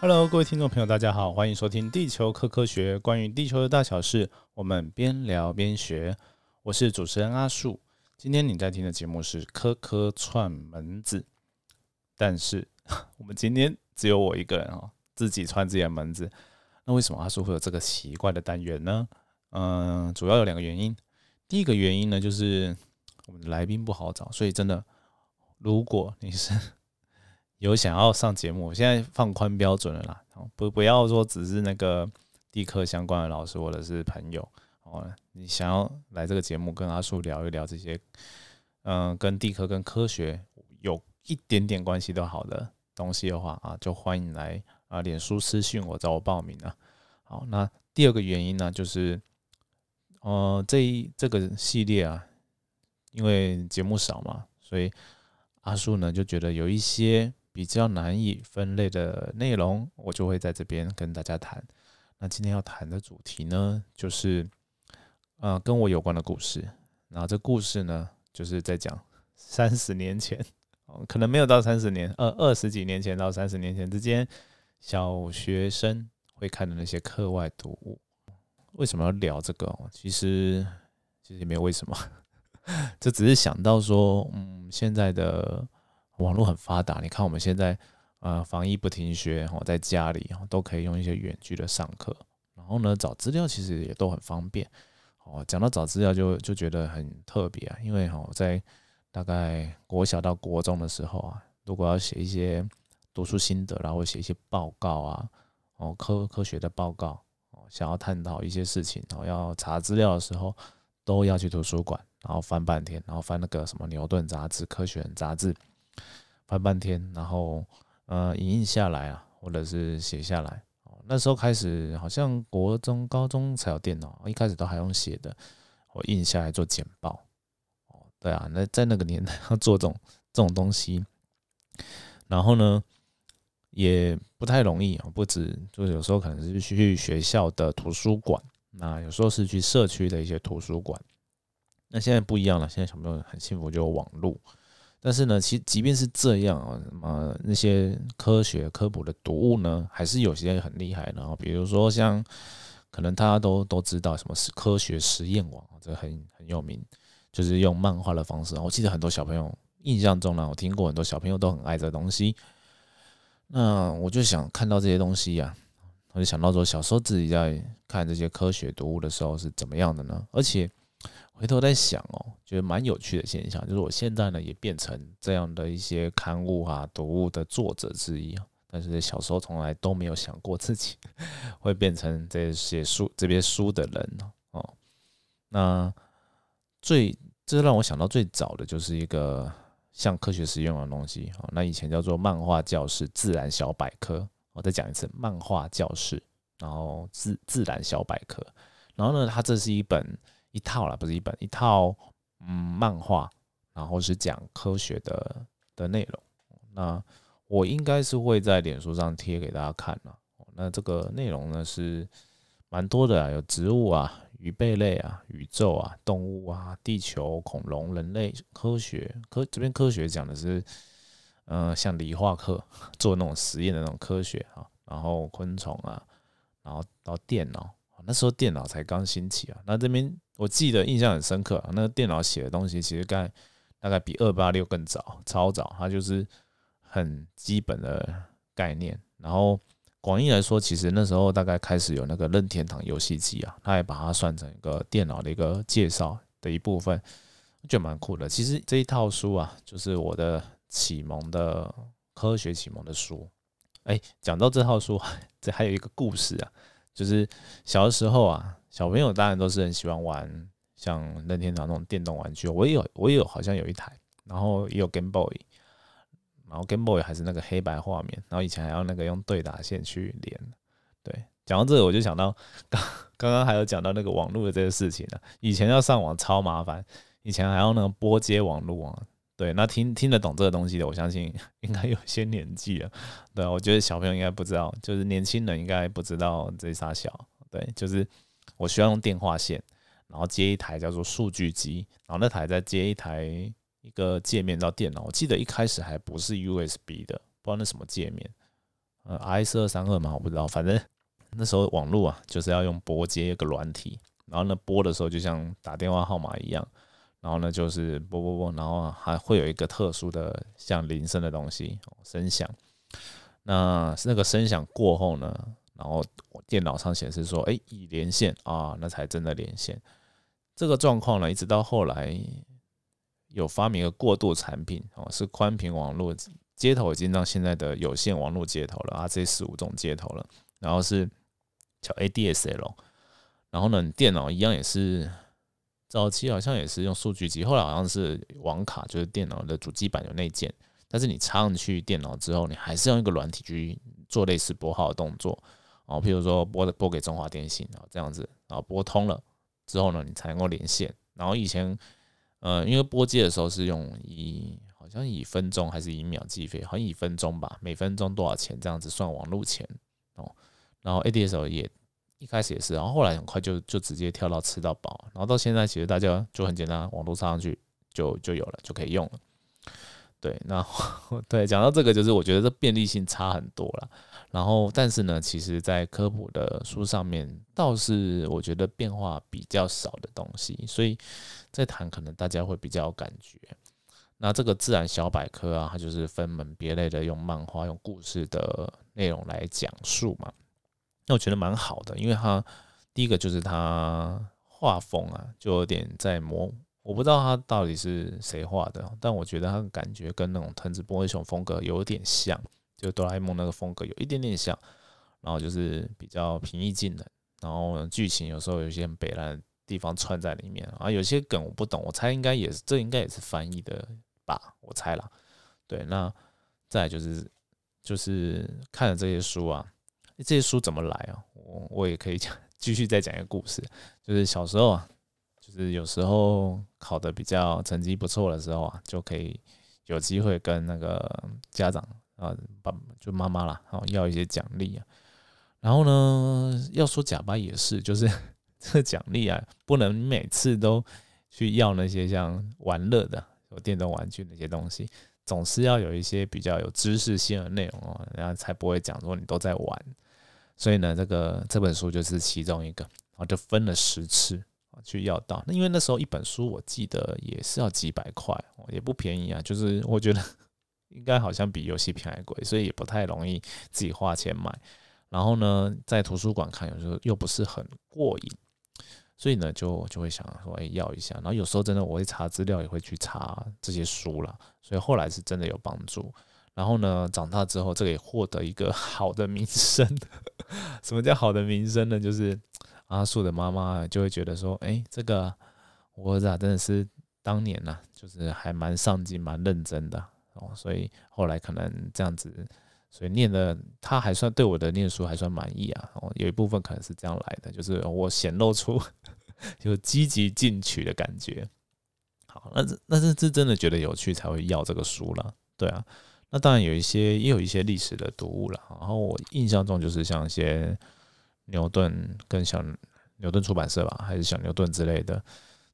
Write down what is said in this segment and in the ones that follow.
Hello，各位听众朋友，大家好，欢迎收听《地球科科学》，关于地球的大小事，我们边聊边学。我是主持人阿树。今天你在听的节目是《科科串门子》，但是 我们今天只有我一个人哦，自己串自己的门子。那为什么阿树会有这个奇怪的单元呢？嗯，主要有两个原因。第一个原因呢，就是我们的来宾不好找，所以真的，如果你是有想要上节目，我现在放宽标准了啦，不不要说只是那个地科相关的老师或者是朋友哦，你想要来这个节目跟阿树聊一聊这些，嗯，跟地科跟科学有一点点关系都好的东西的话啊，就欢迎来啊，脸书私信我找我报名啊。好，那第二个原因呢，就是，呃，这一这个系列啊，因为节目少嘛，所以阿树呢就觉得有一些。比较难以分类的内容，我就会在这边跟大家谈。那今天要谈的主题呢，就是呃跟我有关的故事。然后这故事呢，就是在讲 三十年前，可能没有到三十年，二二十几年前到三十年前之间，小学生会看的那些课外读物。为什么要聊这个？其实其实也没有为什么，这只是想到说，嗯，现在的。网络很发达，你看我们现在，呃，防疫不停学，哈，在家里哈都可以用一些远距的上课，然后呢，找资料其实也都很方便。哦，讲到找资料就就觉得很特别啊，因为哈，在大概国小到国中的时候啊，如果要写一些读书心得，然后写一些报告啊，哦，科科学的报告，哦，想要探讨一些事情，然后要查资料的时候，都要去图书馆，然后翻半天，然后翻那个什么牛顿杂志、科学杂志。翻半天，然后呃，影印下来啊，或者是写下来。那时候开始好像国中、高中才有电脑，一开始都还用写的，我印下来做简报。哦，对啊，那在那个年代要做这种这种东西，然后呢，也不太容易啊。不止，就是有时候可能是去学校的图书馆，那有时候是去社区的一些图书馆。那现在不一样了，现在小朋友很幸福，就有网络。但是呢，其即便是这样啊，什么那些科学科普的读物呢，还是有些很厉害的啊。比如说像，可能大家都都知道什么是科学实验网，这很很有名，就是用漫画的方式。我记得很多小朋友印象中呢，我听过很多小朋友都很爱这东西。那我就想看到这些东西呀，我就想到说，小时候自己在看这些科学读物的时候是怎么样的呢？而且。回头在想哦，觉得蛮有趣的现象，就是我现在呢也变成这样的一些刊物啊、读物的作者之一啊。但是小时候从来都没有想过自己 会变成这些书、这些书的人哦。那最这让我想到最早的就是一个像科学实验的东西哦。那以前叫做漫画教室、自然小百科。我再讲一次，漫画教室，然后自自然小百科。然后呢，它这是一本。一套啦，不是一本，一套嗯漫画，然后是讲科学的的内容。那我应该是会在脸书上贴给大家看了。那这个内容呢是蛮多的啊，有植物啊、鱼贝类啊、宇宙啊、动物啊、地球、恐龙、人类、科学科这边科学讲的是，嗯，像理化课做那种实验的那种科学啊，然后昆虫啊，然后到电脑。那时候电脑才刚兴起啊，那这边我记得印象很深刻啊，那个电脑写的东西其实概大概比二八六更早，超早，它就是很基本的概念。然后广义来说，其实那时候大概开始有那个任天堂游戏机啊，它也把它算成一个电脑的一个介绍的一部分，就蛮酷的。其实这一套书啊，就是我的启蒙的科学启蒙的书。哎，讲到这套书，这还有一个故事啊。就是小的时候啊，小朋友当然都是很喜欢玩像任天堂那种电动玩具。我也有，我也有，好像有一台，然后也有 Game Boy，然后 Game Boy 还是那个黑白画面，然后以前还要那个用对打线去连。对，讲到这个，我就想到刚刚刚还有讲到那个网络的这个事情呢。以前要上网超麻烦，以前还要那个拨接网络啊。对，那听听得懂这个东西的，我相信 应该有些年纪了。对，我觉得小朋友应该不知道，就是年轻人应该不知道这啥小。对，就是我需要用电话线，然后接一台叫做数据机，然后那台再接一台一个界面到电脑。我记得一开始还不是 USB 的，不知道那什么界面，呃，IS 二三二嘛，我不知道，反正那时候网络啊就是要用拨接一个软体，然后呢拨的时候就像打电话号码一样，然后呢就是拨拨拨，然后还会有一个特殊的像铃声的东西声响。那那个声响过后呢，然后电脑上显示说，哎，已连线啊，那才真的连线。这个状况呢，一直到后来有发明一个过渡产品哦，是宽频网络接头已经到现在的有线网络接头了啊，这十五种接头了，然后是叫 ADSL，然后呢，电脑一样也是早期好像也是用数据机，后来好像是网卡，就是电脑的主机板有内建。但是你插上去电脑之后，你还是用一个软体去做类似拨号的动作哦，譬如说拨拨给中华电信啊这样子，然后拨通了之后呢，你才能够连线。然后以前，呃，因为拨接的时候是用以好像以分钟还是以秒计费，好像以分钟吧，每分钟多少钱这样子算网路钱哦。然后 ADSL 也一开始也是，然后后来很快就就直接跳到吃到饱，然后到现在其实大家就很简单，网络插上去就就有了，就可以用了。对，那 对讲到这个，就是我觉得这便利性差很多了。然后，但是呢，其实，在科普的书上面，倒是我觉得变化比较少的东西。所以在谈，可能大家会比较有感觉。那这个自然小百科啊，它就是分门别类的，用漫画、用故事的内容来讲述嘛。那我觉得蛮好的，因为它第一个就是它画风啊，就有点在模。我不知道他到底是谁画的，但我觉得他的感觉跟那种藤子不二雄风格有点像，就哆啦 A 梦那个风格有一点点像，然后就是比较平易近人，然后剧情有时候有一些很北烂的地方串在里面啊，有些梗我不懂，我猜应该也是这应该也是翻译的吧，我猜啦。对，那再就是就是看了这些书啊，这些书怎么来啊？我我也可以讲，继续再讲一个故事，就是小时候啊。就是有时候考的比较成绩不错的时候啊，就可以有机会跟那个家长啊，爸就妈妈啦，哦要一些奖励啊。然后呢，要说假巴也是，就是 这奖励啊，不能每次都去要那些像玩乐的、有电动玩具那些东西，总是要有一些比较有知识性的内容哦，然后才不会讲说你都在玩。所以呢，这个这本书就是其中一个，然后就分了十次。去要到那，因为那时候一本书我记得也是要几百块，也不便宜啊。就是我觉得应该好像比游戏片还贵，所以也不太容易自己花钱买。然后呢，在图书馆看有时候又不是很过瘾，所以呢就就会想说，哎，要一下。然后有时候真的我会查资料，也会去查这些书了。所以后来是真的有帮助。然后呢，长大之后这个也获得一个 好的名声。什么叫好的名声呢？就是。阿树的妈妈就会觉得说：“哎，这个我儿子啊，真的是当年呐，就是还蛮上进、蛮认真的哦。所以后来可能这样子，所以念的他还算对我的念书还算满意啊。哦，有一部分可能是这样来的，就是我显露出 就积极进取的感觉。好，那这那这是真的觉得有趣才会要这个书了。对啊，那当然有一些也有一些历史的读物了。然后我印象中就是像一些。”牛顿跟小牛顿出版社吧，还是小牛顿之类的。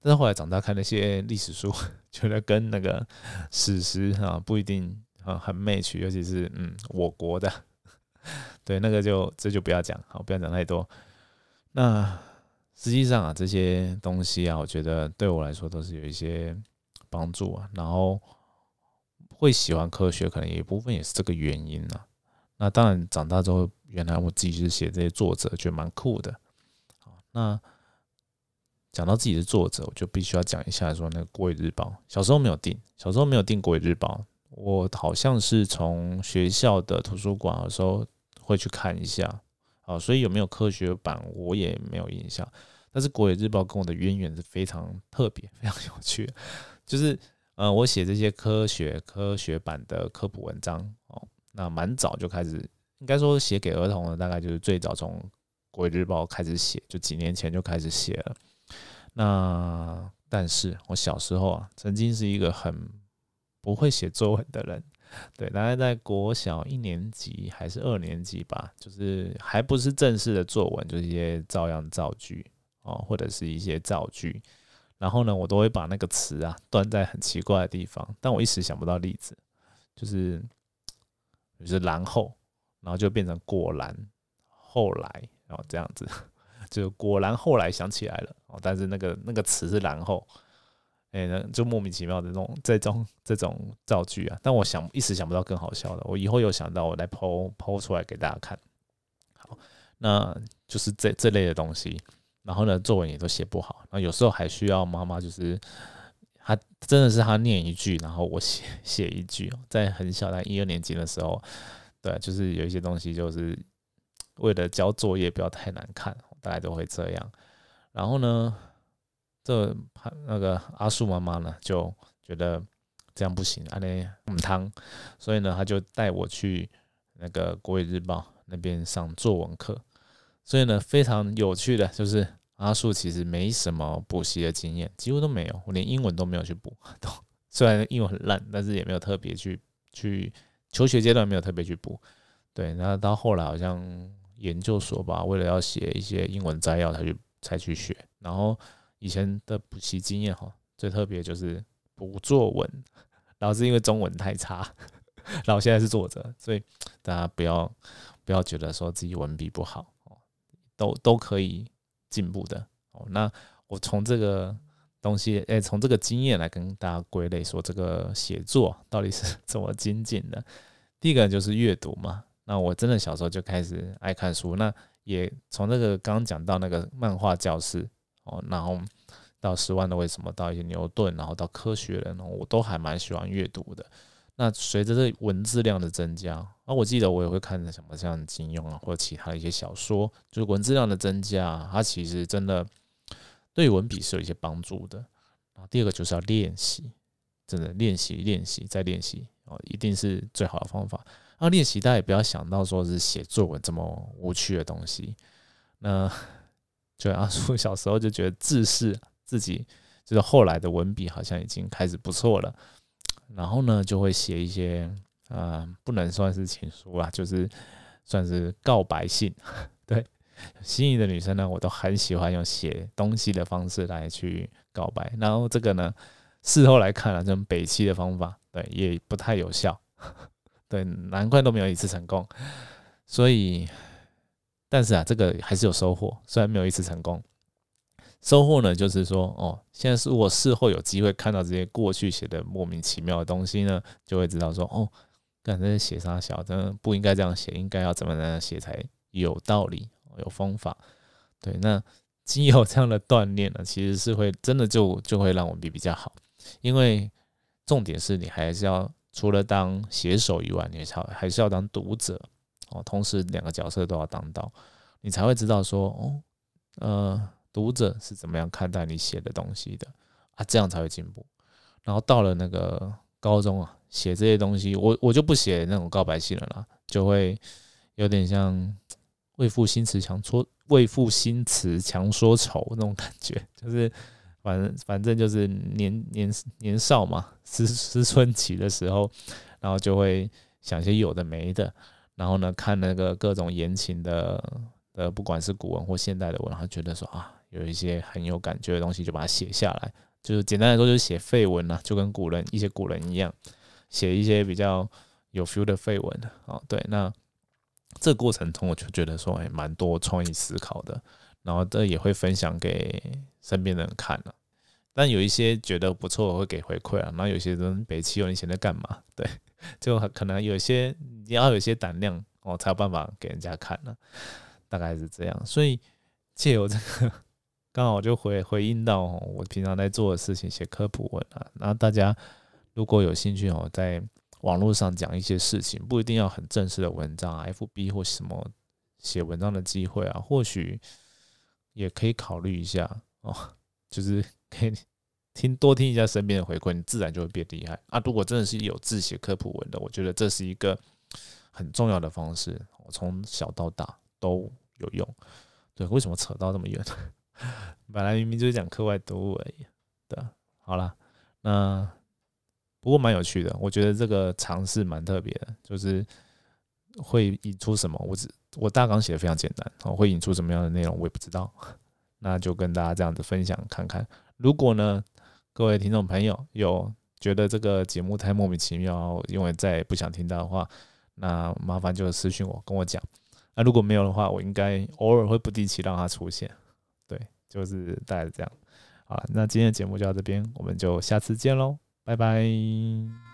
但是后来长大看那些历史书，觉得跟那个史实啊不一定啊很 match，尤其是嗯我国的，对那个就这就不要讲，好不要讲太多。那实际上啊这些东西啊，我觉得对我来说都是有一些帮助啊。然后会喜欢科学，可能有一部分也是这个原因啊。那当然长大之后。原来我自己是写这些作者，觉得蛮酷的。好，那讲到自己的作者，我就必须要讲一下说那个《国语日报》。小时候没有订，小时候没有订《国语日报》，我好像是从学校的图书馆的时候会去看一下。好，所以有没有科学版我也没有印象。但是《国语日报》跟我的渊源是非常特别、非常有趣。就是呃，我写这些科学科学版的科普文章哦，那蛮早就开始。应该说写给儿童的，大概就是最早从《国语日报》开始写，就几年前就开始写了。那但是我小时候啊，曾经是一个很不会写作文的人，对，大概在国小一年级还是二年级吧，就是还不是正式的作文，就是一些照样造句哦，或者是一些造句。然后呢，我都会把那个词啊断在很奇怪的地方，但我一时想不到例子，就是就是然后。然后就变成果然后来，然后这样子，就果然后来想起来了哦，但是那个那个词是然后，哎，就莫名其妙的这种这种这种造句啊，但我想一时想不到更好笑的，我以后有想到我来剖剖出来给大家看。好，那就是这这类的东西，然后呢，作文也都写不好，然后有时候还需要妈妈就是。他真的是他念一句，然后我写 写一句。在很小的一二年级的时候，对，就是有一些东西，就是为了交作业不要太难看，大概都会这样。然后呢，这那个阿树妈妈呢就觉得这样不行，阿内母汤，所以呢，他就带我去那个国语日报那边上作文课。所以呢，非常有趣的就是。阿树其实没什么补习的经验，几乎都没有，我连英文都没有去补。都虽然英文很烂，但是也没有特别去去求学阶段没有特别去补。对，然后到后来好像研究所吧，为了要写一些英文摘要，才去才去学。然后以前的补习经验哈，最特别就是补作文，然后是因为中文太差，然后现在是作者，所以大家不要不要觉得说自己文笔不好，都都可以。进步的哦，那我从这个东西，哎，从这个经验来跟大家归类，说这个写作到底是怎么精进的。第一个就是阅读嘛，那我真的小时候就开始爱看书，那也从那个刚讲到那个漫画教室哦，然后到十万的为什么，到一些牛顿，然后到科学人，我都还蛮喜欢阅读的。那随着这文字量的增加，啊，我记得我也会看什么像金庸啊，或者其他的一些小说，就是文字量的增加，它其实真的对文笔是有一些帮助的。然后第二个就是要练习，真的练习、练习再练习哦，一定是最好的方法。那练习，大家也不要想到说是写作文这么无趣的东西。那就阿叔小时候就觉得自视自己，就是后来的文笔好像已经开始不错了。然后呢，就会写一些，呃，不能算是情书啦，就是算是告白信。对，心仪的女生呢，我都很喜欢用写东西的方式来去告白。然后这个呢，事后来看了，这种北七的方法，对，也不太有效。对，难怪都没有一次成功。所以，但是啊，这个还是有收获，虽然没有一次成功。收获呢，就是说，哦，现在是我事后有机会看到这些过去写的莫名其妙的东西呢，就会知道说，哦，感觉写啥小，真的不应该这样写，应该要怎么怎样写才有道理、有方法。对，那经有这样的锻炼呢，其实是会真的就就会让我比比较好，因为重点是你还是要除了当写手以外，你还要还是要当读者哦，同时两个角色都要当到，你才会知道说，哦，呃。读者是怎么样看待你写的东西的啊？这样才会进步。然后到了那个高中啊，写这些东西，我我就不写那种告白信了啦，就会有点像为赋新词强说为赋新词强说愁那种感觉，就是反正反正就是年年年少嘛，思思春期的时候，然后就会想些有的没的，然后呢看那个各种言情的的，不管是古文或现代的文，然后觉得说啊。有一些很有感觉的东西，就把它写下来。就是简单来说，就是写废文呐，就跟古人一些古人一样，写一些比较有 feel 的废文啊。对，那这过程中我就觉得说，哎，蛮多创意思考的。然后这也会分享给身边的人看了。但有一些觉得不错，我会给回馈啊。那有些人北七，有你现在干嘛？对，就可能有些你要有些胆量哦，才有办法给人家看呢。大概是这样。所以借由这个。刚好就回回应到我平常在做的事情，写科普文啊。那大家如果有兴趣哦，在网络上讲一些事情，不一定要很正式的文章啊，FB 或什么写文章的机会啊，或许也可以考虑一下哦。就是可以听多听一下身边的回馈，你自然就会变厉害啊。如果真的是有字写科普文的，我觉得这是一个很重要的方式，我从小到大都有用。对，为什么扯到这么远？本来明明就是讲课外读物而已，对，好了，那不过蛮有趣的，我觉得这个尝试蛮特别的，就是会引出什么，我只我大纲写的非常简单，哦，会引出什么样的内容我也不知道，那就跟大家这样子分享看看。如果呢，各位听众朋友有觉得这个节目太莫名其妙，因为再也不想听到的话，那麻烦就私信我跟我讲。那如果没有的话，我应该偶尔会不定期让它出现。对，就是大概是这样。好，那今天的节目就到这边，我们就下次见喽，拜拜。